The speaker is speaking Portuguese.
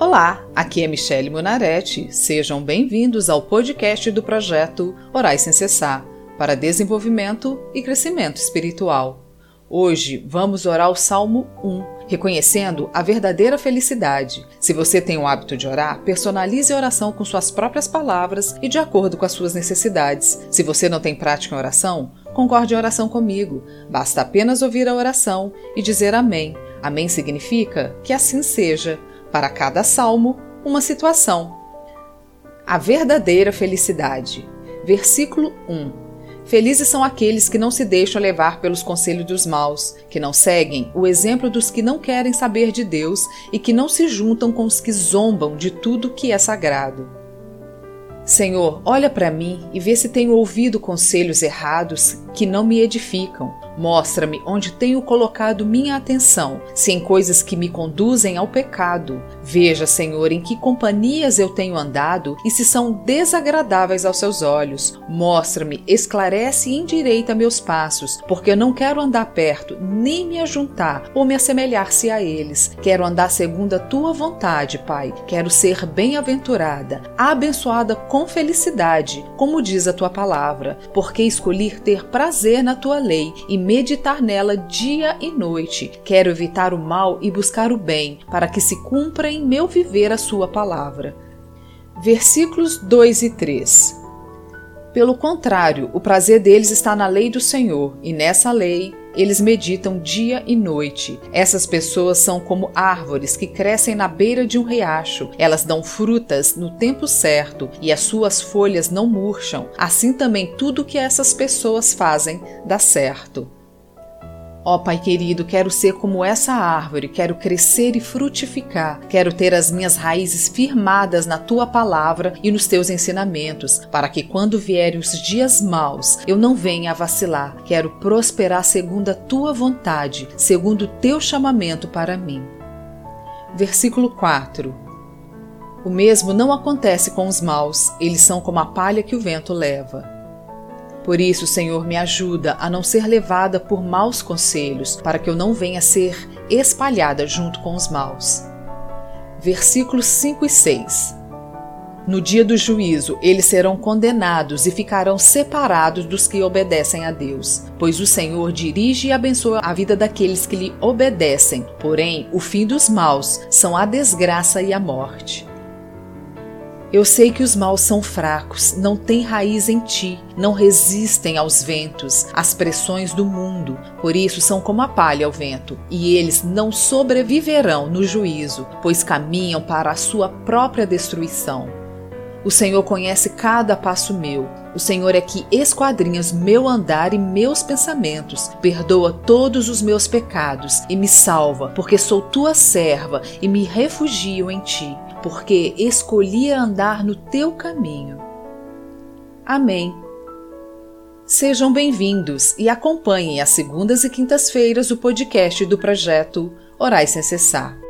Olá, aqui é Michele Munarete. Sejam bem-vindos ao podcast do projeto Orais Sem Cessar para desenvolvimento e crescimento espiritual. Hoje vamos orar o Salmo 1, reconhecendo a verdadeira felicidade. Se você tem o hábito de orar, personalize a oração com suas próprias palavras e de acordo com as suas necessidades. Se você não tem prática em oração, concorde em oração comigo. Basta apenas ouvir a oração e dizer Amém. Amém significa que assim seja para cada salmo, uma situação. A verdadeira felicidade. Versículo 1. Felizes são aqueles que não se deixam levar pelos conselhos dos maus, que não seguem o exemplo dos que não querem saber de Deus e que não se juntam com os que zombam de tudo que é sagrado. Senhor, olha para mim e vê se tenho ouvido conselhos errados que não me edificam Mostra-me onde tenho colocado minha atenção, se em coisas que me conduzem ao pecado. Veja, Senhor, em que companhias eu tenho andado e se são desagradáveis aos seus olhos. Mostra-me, esclarece e endireita meus passos, porque eu não quero andar perto, nem me ajuntar ou me assemelhar-se a eles. Quero andar segundo a tua vontade, Pai. Quero ser bem-aventurada, abençoada com felicidade, como diz a tua palavra, porque escolhi ter prazer na tua lei e meditar nela dia e noite. Quero evitar o mal e buscar o bem, para que se cumpra em meu viver a sua palavra. Versículos 2 e 3 Pelo contrário, o prazer deles está na lei do Senhor, e nessa lei eles meditam dia e noite. Essas pessoas são como árvores que crescem na beira de um riacho. Elas dão frutas no tempo certo e as suas folhas não murcham. Assim também tudo que essas pessoas fazem dá certo. Ó oh, Pai querido, quero ser como essa árvore, quero crescer e frutificar, quero ter as minhas raízes firmadas na tua palavra e nos teus ensinamentos, para que quando vierem os dias maus eu não venha a vacilar. Quero prosperar segundo a tua vontade, segundo o teu chamamento para mim. Versículo 4 O mesmo não acontece com os maus, eles são como a palha que o vento leva. Por isso, Senhor, me ajuda a não ser levada por maus conselhos, para que eu não venha ser espalhada junto com os maus. Versículos 5 e 6 No dia do juízo, eles serão condenados e ficarão separados dos que obedecem a Deus, pois o Senhor dirige e abençoa a vida daqueles que lhe obedecem. Porém, o fim dos maus são a desgraça e a morte. Eu sei que os maus são fracos, não têm raiz em ti, não resistem aos ventos, às pressões do mundo, por isso são como a palha ao vento, e eles não sobreviverão no juízo, pois caminham para a sua própria destruição. O Senhor conhece cada passo meu. O Senhor é que esquadrinhas meu andar e meus pensamentos, perdoa todos os meus pecados e me salva, porque sou tua serva e me refugio em ti porque escolhi andar no teu caminho. Amém. Sejam bem-vindos e acompanhem as segundas e quintas-feiras o podcast do projeto Orais Sem Cessar.